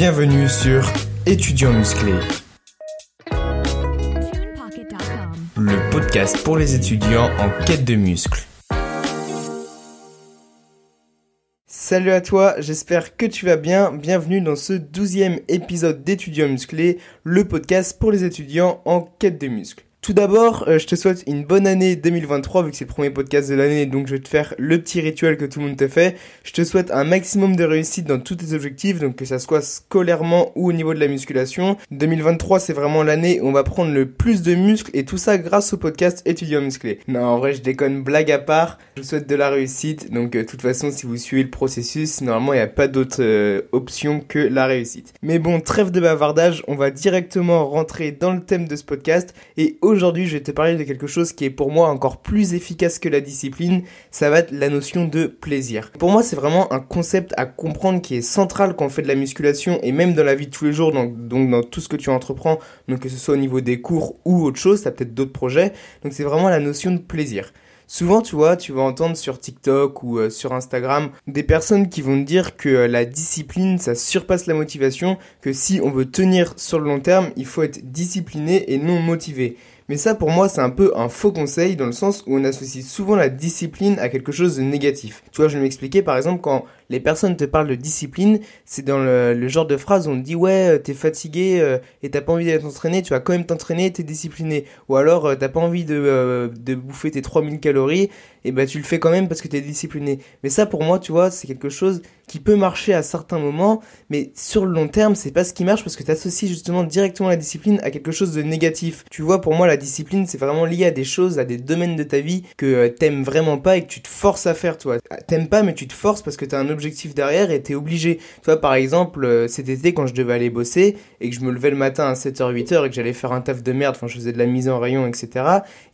Bienvenue sur Étudiants musclés, le podcast pour les étudiants en quête de muscles. Salut à toi, j'espère que tu vas bien. Bienvenue dans ce douzième épisode d'Étudiants musclés, le podcast pour les étudiants en quête de muscles. Tout d'abord, euh, je te souhaite une bonne année 2023 vu que c'est le premier podcast de l'année donc je vais te faire le petit rituel que tout le monde te fait. Je te souhaite un maximum de réussite dans tous tes objectifs donc que ça soit scolairement ou au niveau de la musculation. 2023 c'est vraiment l'année où on va prendre le plus de muscles et tout ça grâce au podcast étudiant musclé. Non en vrai je déconne blague à part. Je vous souhaite de la réussite donc euh, de toute façon si vous suivez le processus normalement il n'y a pas d'autre euh, option que la réussite. Mais bon trêve de bavardage on va directement rentrer dans le thème de ce podcast et aujourd'hui aujourd'hui, je vais te parler de quelque chose qui est pour moi encore plus efficace que la discipline. Ça va être la notion de plaisir. Pour moi, c'est vraiment un concept à comprendre qui est central quand on fait de la musculation et même dans la vie de tous les jours, donc, dans tout ce que tu entreprends, donc que ce soit au niveau des cours ou autre chose, as peut-être d'autres projets. Donc c'est vraiment la notion de plaisir. Souvent, tu vois, tu vas entendre sur TikTok ou euh, sur Instagram des personnes qui vont te dire que euh, la discipline, ça surpasse la motivation, que si on veut tenir sur le long terme, il faut être discipliné et non motivé. Mais ça, pour moi, c'est un peu un faux conseil dans le sens où on associe souvent la discipline à quelque chose de négatif. Tu vois, je vais m'expliquer, par exemple, quand les personnes te parlent de discipline, c'est dans le, genre de phrase où on dit ouais, euh, t'es fatigué euh, et t'as pas envie d'aller t'entraîner, tu vas quand même t'entraîner, t'es discipliné. Ou alors euh, t'as pas envie de, de bouffer tes 3000 calories, et ben tu le fais quand même parce que t'es discipliné. Mais ça pour moi, tu vois, c'est quelque chose qui peut marcher à certains moments, mais sur le long terme, c'est pas ce qui marche parce que t'associes justement directement la discipline à quelque chose de négatif. Tu vois, pour moi, la discipline, c'est vraiment lié à des choses, à des domaines de ta vie que t'aimes vraiment pas et que tu te forces à faire, toi. T'aimes pas, mais tu te forces parce que t'as un objectif derrière et t'es obligé. Tu vois, par exemple, euh, cet été, quand je devais aller bosser et que je me levais le matin à 7h, 8h et que j'allais faire un taf de merde, enfin, je faisais de la mise en rayon, etc.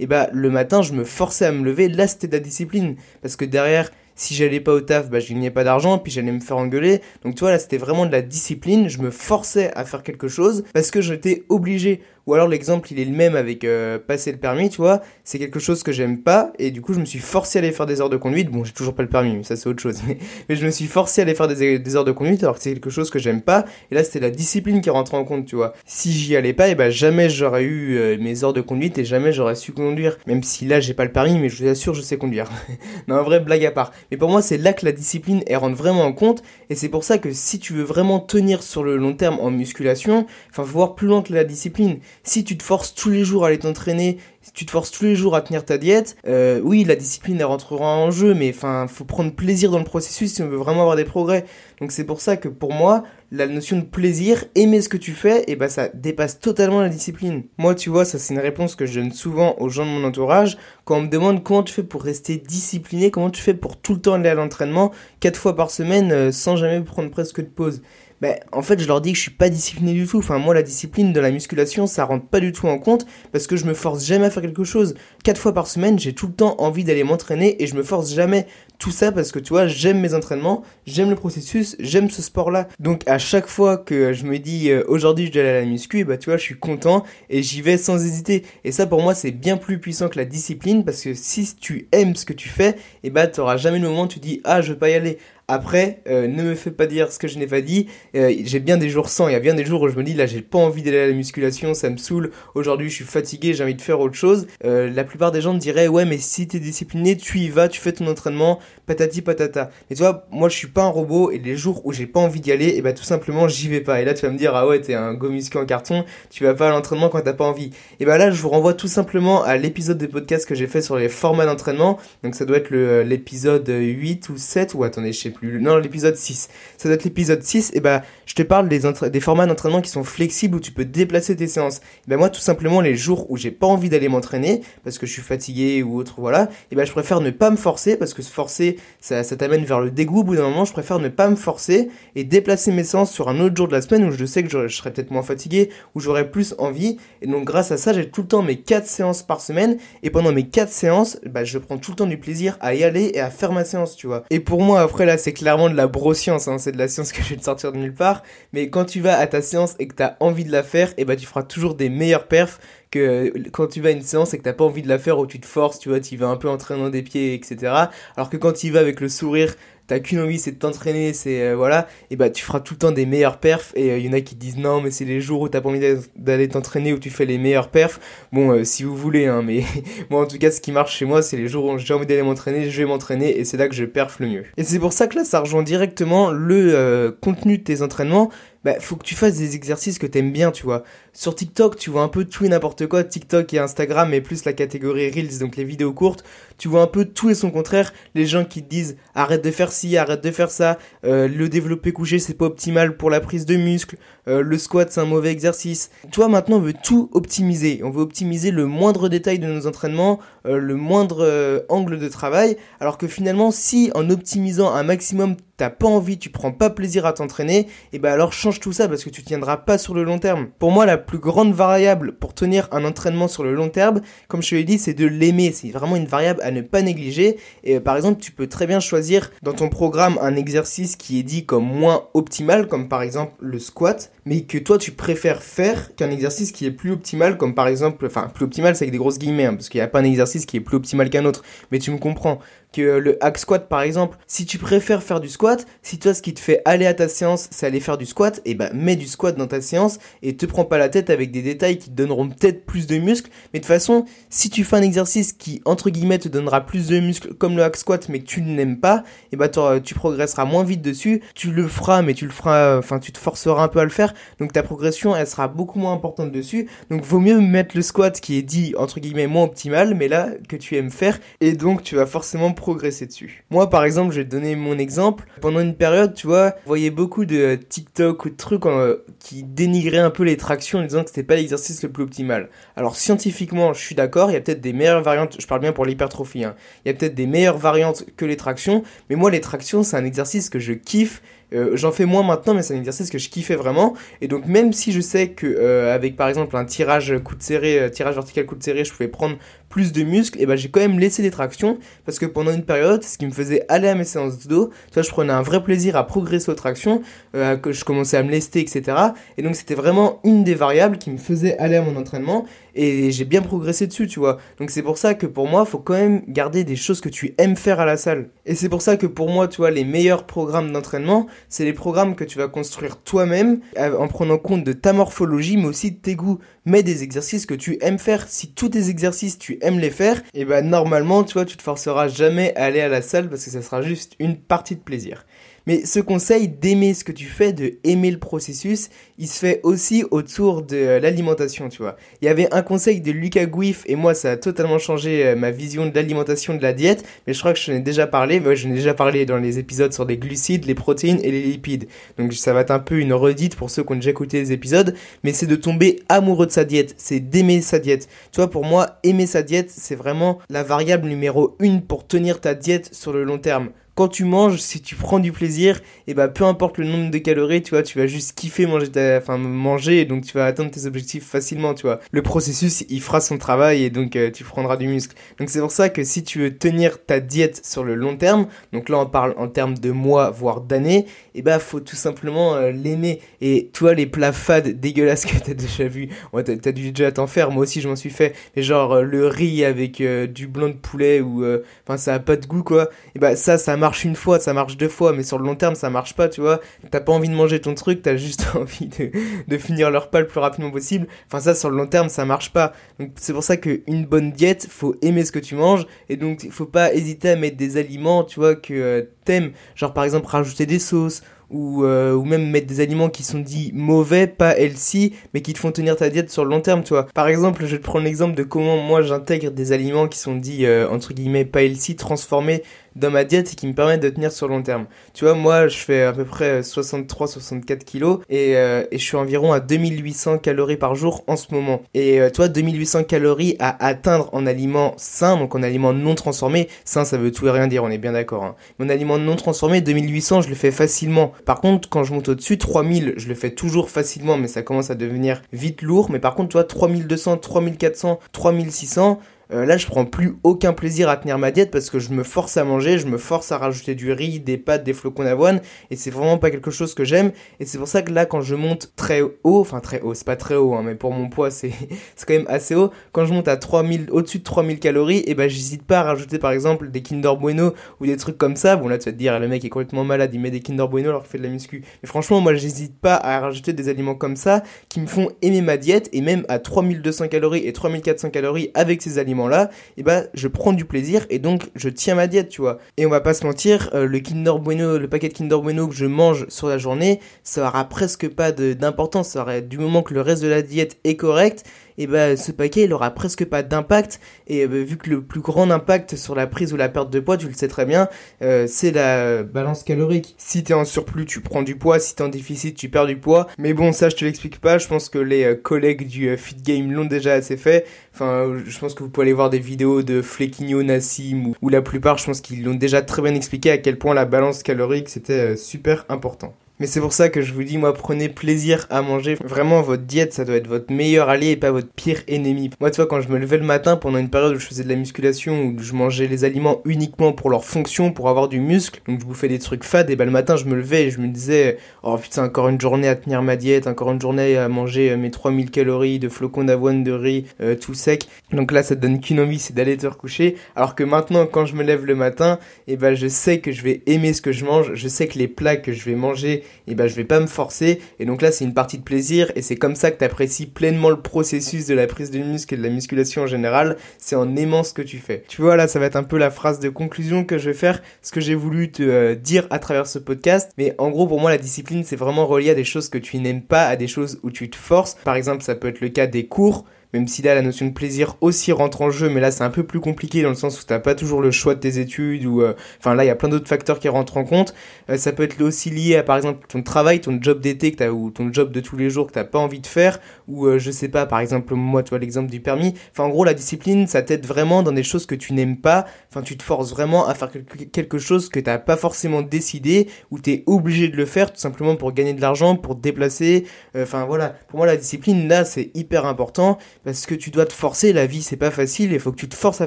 Et bah, le matin, je me forçais à me lever. Là, c'était de la discipline. Parce que derrière, si j'allais pas au taf, bah, je gagnais pas d'argent, puis j'allais me faire engueuler. Donc, tu vois, là, c'était vraiment de la discipline. Je me forçais à faire quelque chose parce que j'étais obligé. Ou alors l'exemple il est le même avec euh, passer le permis, tu vois, c'est quelque chose que j'aime pas et du coup je me suis forcé à aller faire des heures de conduite. Bon, j'ai toujours pas le permis, mais ça c'est autre chose. Mais, je me suis forcé à aller faire des, heures de conduite alors que c'est quelque chose que j'aime pas. Et là c'était la discipline qui rentre en compte, tu vois. Si j'y allais pas, et eh ben jamais j'aurais eu euh, mes heures de conduite et jamais j'aurais su conduire. Même si là j'ai pas le permis, mais je vous assure je sais conduire. non, vrai blague à part. Mais pour moi c'est là que la discipline elle rentre vraiment en compte et c'est pour ça que si tu veux vraiment tenir sur le long terme en musculation, enfin voir plus loin que la discipline si tu te forces tous les jours à aller t'entraîner, si tu te forces tous les jours à tenir ta diète, euh, oui, la discipline elle rentrera en jeu, mais enfin, faut prendre plaisir dans le processus si on veut vraiment avoir des progrès. Donc c'est pour ça que pour moi, la notion de plaisir, aimer ce que tu fais, et eh ben ça dépasse totalement la discipline. Moi, tu vois, ça c'est une réponse que je donne souvent aux gens de mon entourage quand on me demande comment tu fais pour rester discipliné, comment tu fais pour tout le temps aller à l'entraînement, quatre fois par semaine, euh, sans jamais prendre presque de pause ben, en fait, je leur dis que je suis pas discipliné du tout. Enfin, moi, la discipline de la musculation, ça rentre pas du tout en compte parce que je me force jamais à faire quelque chose. Quatre fois par semaine, j'ai tout le temps envie d'aller m'entraîner et je me force jamais. Tout ça parce que tu vois, j'aime mes entraînements, j'aime le processus, j'aime ce sport-là. Donc, à chaque fois que je me dis euh, aujourd'hui je dois aller à la muscu, bah tu vois, je suis content et j'y vais sans hésiter. Et ça, pour moi, c'est bien plus puissant que la discipline parce que si tu aimes ce que tu fais, et bah t'auras jamais le moment où tu dis ah je veux pas y aller. Après, euh, ne me fais pas dire ce que je n'ai pas dit. Euh, j'ai bien des jours sans. Il y a bien des jours où je me dis là, j'ai pas envie d'aller à la musculation, ça me saoule. Aujourd'hui, je suis fatigué, j'ai envie de faire autre chose. Euh, la plupart des gens me diraient ouais, mais si t'es discipliné, tu y vas, tu fais ton entraînement, patati patata. Tu vois, moi, je suis pas un robot et les jours où j'ai pas envie d'y aller, et bah tout simplement, j'y vais pas. Et là, tu vas me dire ah ouais, t'es un go en carton, tu vas pas à l'entraînement quand t'as pas envie. Et bah là, je vous renvoie tout simplement à l'épisode des podcasts que j'ai fait sur les formats d'entraînement. Donc ça doit être l'épisode 8 ou 7 ou attendez, je sais Non, l'épisode 6. Ça doit être l'épisode 6. Et bah, je te parle des, formats d'entraînement qui sont flexibles où tu peux déplacer tes séances. Et bah, moi, tout simplement, les jours où j'ai pas envie d'aller m'entraîner parce que je suis fatigué ou autre, voilà. Et bah, je préfère ne pas me forcer parce que se forcer, ça, ça t'amène vers le dégoût. Au bout d'un moment, je préfère ne pas me forcer et déplacer mes séances sur un autre jour de la semaine où je sais que je, serai peut-être moins fatigué, où j'aurai plus envie. Et donc, grâce à ça, j'ai tout le temps mes 4 séances par semaine. Et pendant mes 4 séances, bah, je prends tout le temps du plaisir à y aller et à faire ma séance, tu vois. Et pour moi, après, là, c'est clairement de la broscience, hein, c'est de la science que je vais te sortir de nulle part. Mais quand tu vas à ta séance et que tu as envie de la faire, et eh ben tu feras toujours des meilleures perfs que quand tu vas à une séance et que t'as pas envie de la faire où tu te forces, tu vois, tu vas un peu entraînant des pieds, etc. Alors que quand tu y vas avec le sourire, t'as qu'une envie, c'est de t'entraîner, c'est euh, voilà, et bah tu feras tout le temps des meilleurs perfs. Et il euh, y en a qui disent non, mais c'est les jours où t'as pas envie d'aller t'entraîner où tu fais les meilleurs perfs. Bon, euh, si vous voulez, hein, mais moi en tout cas, ce qui marche chez moi, c'est les jours où j'ai envie d'aller m'entraîner, je vais m'entraîner et c'est là que je perf le mieux. Et c'est pour ça que là, ça rejoint directement le contenu de tes entraînements bah, faut que tu fasses des exercices que t'aimes bien, tu vois. Sur TikTok, tu vois un peu tout et n'importe quoi. TikTok et Instagram, mais plus la catégorie Reels, donc les vidéos courtes. Tu vois un peu tout et son contraire. Les gens qui te disent arrête de faire ci, arrête de faire ça. Euh, le développé couché, c'est pas optimal pour la prise de muscle. Euh, le squat, c'est un mauvais exercice. Toi, maintenant, on veut tout optimiser. On veut optimiser le moindre détail de nos entraînements, euh, le moindre angle de travail. Alors que finalement, si en optimisant un maximum t'as pas envie, tu prends pas plaisir à t'entraîner, et ben alors change tout ça parce que tu tiendras pas sur le long terme. Pour moi, la plus grande variable pour tenir un entraînement sur le long terme, comme je te l'ai dit, c'est de l'aimer. C'est vraiment une variable à ne pas négliger. Et euh, par exemple, tu peux très bien choisir dans ton programme un exercice qui est dit comme moins optimal, comme par exemple le squat, mais que toi tu préfères faire qu'un exercice qui est plus optimal, comme par exemple, enfin plus optimal c'est avec des grosses guillemets, hein, parce qu'il n'y a pas un exercice qui est plus optimal qu'un autre, mais tu me comprends que le hack squat par exemple, si tu préfères faire du squat, si toi ce qui te fait aller à ta séance c'est aller faire du squat, et eh ben mets du squat dans ta séance et te prends pas la tête avec des détails qui te donneront peut-être plus de muscles, mais de toute façon, si tu fais un exercice qui entre guillemets te donnera plus de muscles comme le hack squat mais que tu n'aimes pas, et eh ben tu progresseras moins vite dessus, tu le feras mais tu le feras, enfin tu te forceras un peu à le faire, donc ta progression elle sera beaucoup moins importante dessus, donc vaut mieux mettre le squat qui est dit entre guillemets moins optimal, mais là que tu aimes faire, et donc tu vas forcément progresser dessus. Moi, par exemple, je vais te donner mon exemple. Pendant une période, tu vois, je voyais beaucoup de TikTok ou de trucs euh, qui dénigraient un peu les tractions en disant que c'était pas l'exercice le plus optimal. Alors, scientifiquement, je suis d'accord, il y a peut-être des meilleures variantes, je parle bien pour l'hypertrophie, hein. il y a peut-être des meilleures variantes que les tractions, mais moi, les tractions, c'est un exercice que je kiffe euh, j'en fais moins maintenant, mais c'est un exercice que je kiffais vraiment. Et donc même si je sais que euh, avec par exemple un tirage coup de serré, euh, tirage vertical coup de serré, je pouvais prendre plus de muscles, et ben j'ai quand même laissé des tractions parce que pendant une période, ce qui me faisait aller à mes séances de dos, tu vois, je prenais un vrai plaisir à progresser aux tractions, que je commençais à me lester, etc. Et donc c'était vraiment une des variables qui me faisait aller à mon entraînement et j'ai bien progressé dessus, tu vois. Donc c'est pour ça que pour moi, faut quand même garder des choses que tu aimes faire à la salle. Et c'est pour ça que pour moi, tu vois, les meilleurs programmes d'entraînement, c'est les programmes que tu vas construire toi-même euh, en prenant compte de ta morphologie mais aussi de tes goûts. Mets des exercices que tu aimes faire. Si tous tes exercices tu aimes les faire, et eh ben normalement, tu vois, tu te forceras jamais à aller à la salle parce que ça sera juste une partie de plaisir. Mais ce conseil d'aimer ce que tu fais, de aimer le processus, il se fait aussi autour de euh, l'alimentation, tu vois. Il y avait un conseil de Lucas Guif et moi ça a totalement changé euh, ma vision de l'alimentation, de la diète, mais je crois que je n'en ai déjà parlé, mais je n'ai déjà parlé dans les épisodes sur les glucides, les protéines et les lipides. Donc ça va être un peu une redite pour ceux qui ont déjà écouté les épisodes, mais c'est de tomber amoureux de sa diète, c'est d'aimer sa diète. Tu vois, pour moi, aimer sa diète, c'est vraiment la variable numéro une pour tenir ta diète sur le long terme quand tu manges, si tu prends du plaisir, et bah peu importe le nombre de calories, tu vois, tu vas juste kiffer manger enfin manger, donc tu vas atteindre tes objectifs facilement, tu vois. Le processus, il fera son travail et donc euh, tu prendras du muscle. Donc c'est pour ça que si tu veux tenir ta diète sur le long terme, donc là on parle en termes de mois voire d'années, et bah faut tout simplement euh, l'aimer. Et toi les plats fades dégueulasses que t'as déjà vu, ouais, t'as dû déjà t'en faire, moi aussi je m'en suis fait, mais genre euh, le riz avec du blanc de poulet ou enfin ça a pas de goût quoi. Et bah ça ça marche une fois, ça marche deux fois, mais sur le long terme, ça marche pas, tu vois. T'as pas envie de manger ton truc, t'as juste envie de, de finir leur repas le plus rapidement possible. Enfin, ça, sur le long terme, ça marche pas. Donc, c'est pour ça qu'une bonne diète, faut aimer ce que tu manges, et donc, il faut pas hésiter à mettre des aliments, tu vois, que euh, t'aimes. Genre, par exemple, rajouter des sauces, ou, euh, ou même mettre des aliments qui sont dits mauvais, pas healthy, mais qui te font tenir ta diète sur le long terme, tu vois. Par exemple, je vais te prendre l'exemple de comment moi j'intègre des aliments qui sont dits, euh, entre guillemets, pas healthy, transformés dans ma diète et qui me permettent de tenir sur long terme. Tu vois, moi, je fais à peu près 63-64 kilos et, euh, et je suis environ à 2800 calories par jour en ce moment. Et euh, toi, 2800 calories à atteindre en aliments sains, donc en aliments non transformés, sain, ça veut tout et rien dire, on est bien d'accord. Hein. Mon aliment non transformé, 2800, je le fais facilement. Par contre, quand je monte au-dessus, 3000, je le fais toujours facilement, mais ça commence à devenir vite lourd. Mais par contre, toi, 3200, 3400, 3600, euh, là je prends plus aucun plaisir à tenir ma diète parce que je me force à manger, je me force à rajouter du riz, des pâtes, des flocons d'avoine et c'est vraiment pas quelque chose que j'aime et c'est pour ça que là quand je monte très haut, enfin très haut, c'est pas très haut hein, mais pour mon poids c'est quand même assez haut, quand je monte à 3000 au-dessus de 3000 calories et eh ben j'hésite pas à rajouter par exemple des Kinder Bueno ou des trucs comme ça. Bon là tu vas te dire le mec est complètement malade, il met des Kinder Bueno alors qu'il fait de la muscu. Mais franchement moi j'hésite pas à rajouter des aliments comme ça qui me font aimer ma diète et même à 3200 calories et 3400 calories avec ces aliments là, et ben je prends du plaisir et donc je tiens ma diète, tu vois. Et on va pas se mentir, euh, le Kinder Bueno, le paquet de Kinder Bueno que je mange sur la journée, ça aura presque pas d'importance, du moment que le reste de la diète est correct, et ben ce paquet il aura presque pas d'impact et bah, vu que le plus grand impact sur la prise ou la perte de poids, tu le sais très bien, euh, c'est la balance calorique. Si t'es en surplus, tu prends du poids, si t'es en déficit, tu perds du poids. Mais bon, ça je te l'explique pas, je pense que les euh, collègues du Fit Game l'ont déjà assez fait. Enfin, je pense que vous pouvez aller voir des vidéos de Flequinho, Nassim ou, ou la plupart, je pense qu'ils l'ont déjà très bien expliqué à quel point la balance calorique c'était super important. Mais c'est pour ça que je vous dis, moi, prenez plaisir à manger. Vraiment, votre diète, ça doit être votre meilleur allié et pas votre pire ennemi. Moi, tu vois, quand je me levais le matin, pendant une période où je faisais de la musculation, où je mangeais les aliments uniquement pour leur fonction, pour avoir du muscle, donc je bouffais des trucs fades, et ben le matin, je me levais et je me disais, oh putain, encore une journée à tenir ma diète, encore une journée à manger euh, mes 3000 calories de flocons d'avoine, de riz, euh, tout sec. Donc là, ça te donne qu'une envie, c'est d'aller te recoucher. Alors que maintenant, quand je me lève le matin, et ben je sais que je vais aimer ce que je mange, je sais que les plats que je vais manger, et ben je vais pas me forcer et donc là c'est une partie de plaisir et c'est comme ça que tu apprécies pleinement le processus de la prise de muscle et de la musculation en général, c'est en aimant ce que tu fais. Tu vois là ça va être un peu la phrase de conclusion que je vais faire, ce que j'ai voulu te euh, dire à travers ce podcast, mais en gros pour moi la discipline c'est vraiment relié à des choses que tu n'aimes pas, à des choses où tu te forces. Par exemple ça peut être le cas des cours, même si là la notion de plaisir aussi rentre en jeu, mais là c'est un peu plus compliqué dans le sens où t'as pas toujours le choix de tes études ou euh, enfin là il y a plein d'autres facteurs qui rentrent en compte. Euh, ça peut être aussi lié à par exemple ton travail, ton job d'été que t'as ou ton job de tous les jours que t'as pas envie de faire ou euh, je sais pas par exemple moi tu vois l'exemple du permis. Enfin en gros la discipline ça t'aide vraiment dans des choses que tu n'aimes pas. Enfin tu te forces vraiment à faire quelque chose que t'as pas forcément décidé ou t'es obligé de le faire tout simplement pour gagner de l'argent, pour te déplacer. Enfin voilà pour moi la discipline là c'est hyper important parce que tu dois te forcer, la vie c'est pas facile, il faut que tu te forces à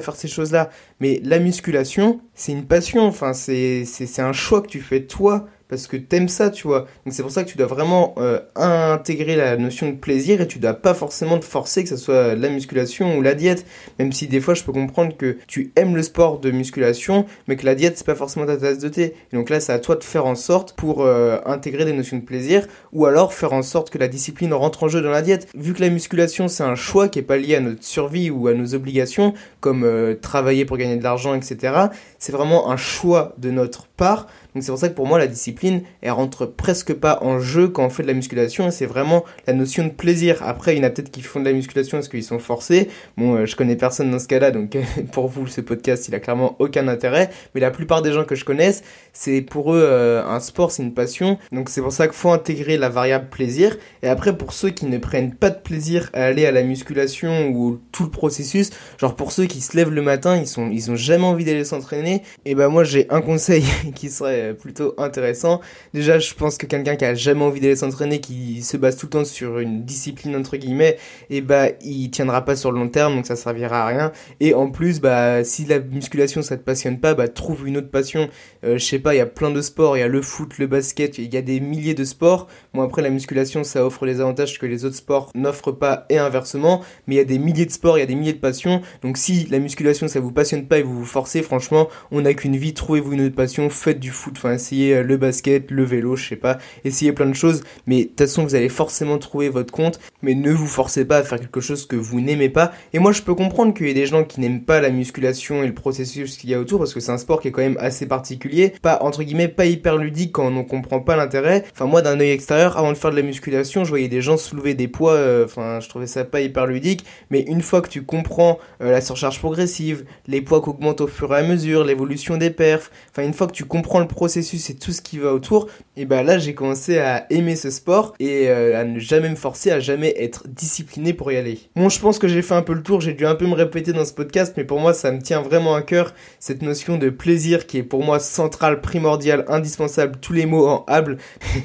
faire ces choses-là. Mais la musculation, c'est une passion, enfin c'est un choix que tu fais toi parce que t'aimes ça, tu vois. Donc c'est pour ça que tu dois vraiment euh, intégrer la notion de plaisir et tu dois pas forcément te forcer que ce soit la musculation ou la diète. Même si des fois je peux comprendre que tu aimes le sport de musculation, mais que la diète c'est pas forcément ta tasse de thé. Donc là c'est à toi de faire en sorte pour euh, intégrer des notions de plaisir ou alors faire en sorte que la discipline rentre en jeu dans la diète. Vu que la musculation c'est un choix qui est pas lié à notre survie ou à nos obligations, comme euh, travailler pour gagner de l'argent, etc. C'est vraiment un choix de notre part. Donc c'est pour ça que pour moi la discipline elle rentre presque pas en jeu quand on fait de la musculation et c'est vraiment la notion de plaisir. Après il y en a peut-être qui font de la musculation parce qu'ils sont forcés. Bon euh, je connais personne dans ce cas-là donc pour vous ce podcast il a clairement aucun intérêt. Mais la plupart des gens que je connaisse c'est pour eux euh, un sport c'est une passion. Donc c'est pour ça qu'il faut intégrer la variable plaisir. Et après pour ceux qui ne prennent pas de plaisir à aller à la musculation ou tout le processus, genre pour ceux qui se lèvent le matin ils sont ils ont jamais envie d'aller s'entraîner. Et ben moi j'ai un conseil qui serait plutôt intéressant. Déjà, je pense que quelqu'un qui a jamais envie d'aller s'entraîner, qui se base tout le temps sur une discipline entre guillemets, et eh bah il tiendra pas sur le long terme, donc ça servira à rien. Et en plus, bah si la musculation ça te passionne pas, bah trouve une autre passion. Euh, je sais pas, il y a plein de sports, il y a le foot, le basket, il y a des milliers de sports. Bon après la musculation ça offre des avantages que les autres sports n'offrent pas et inversement, mais il y a des milliers de sports, il y a des milliers de passions. Donc si la musculation ça vous passionne pas et vous vous forcez, franchement, on n'a qu'une vie, trouvez-vous une autre passion, faites du foot, enfin essayez euh, le basket, le vélo, je sais pas, essayez plein de choses, mais de toute façon vous allez forcément trouver votre compte, mais ne vous forcez pas à faire quelque chose que vous n'aimez pas. Et moi je peux comprendre qu'il y ait des gens qui n'aiment pas la musculation et le processus qu'il y a autour, parce que c'est un sport qui est quand même assez particulier, pas entre guillemets pas hyper ludique quand on comprend pas l'intérêt. Enfin moi d'un œil extérieur, avant de faire de la musculation, je voyais des gens soulever des poids, euh, enfin je trouvais ça pas hyper ludique, mais une fois que tu comprends euh, la surcharge progressive, les poids qui augmentent au fur et à mesure, l'évolution des perfs, enfin une fois que tu comprends le processus et tout ce qui va autour, et bah là j'ai commencé à aimer ce sport et euh, à ne jamais me forcer, à jamais être discipliné pour y aller. Bon, je pense que j'ai fait un peu le tour, j'ai dû un peu me répéter dans ce podcast, mais pour moi ça me tient vraiment à cœur cette notion de plaisir qui est pour moi centrale, primordiale, indispensable, tous les mots en hable.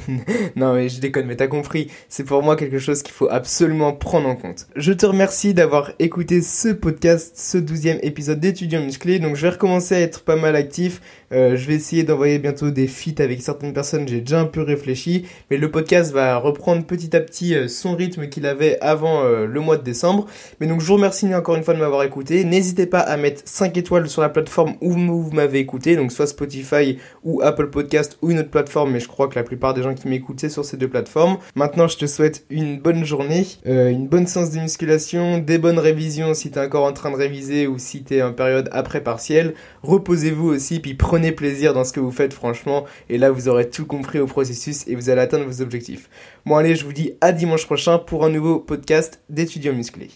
non mais je déconne, mais t'as compris, c'est pour moi quelque chose qu'il faut absolument prendre en compte. Je te remercie d'avoir écouté ce podcast, ce douzième épisode d'étudiants musclés, donc je vais recommencer à être pas mal actif, euh, je vais essayer d'envoyer bientôt des feats avec certaines personnes, j'ai déjà un peu réfléchi, mais le podcast va reprendre petit à petit euh, son rythme qu'il avait avant euh, le mois de décembre. Mais donc je vous remercie encore une fois de m'avoir écouté. N'hésitez pas à mettre 5 étoiles sur la plateforme où vous m'avez écouté, donc soit Spotify ou Apple Podcast ou une autre plateforme, mais je crois que la plupart des gens qui m'écoutent c'est sur ces deux plateformes. Maintenant je te souhaite une bonne journée, une bonne séance de musculation, des bonnes révisions si t'es encore en train de réviser ou si t'es en période après partiel. Reposez-vous aussi, puis prenez plaisir dans ce que vous faites franchement et là vous aurez tout compris au processus et vous allez atteindre vos objectifs. Bon allez, je vous dis à dimanche prochain pour un nouveau podcast d'étudiants musclés.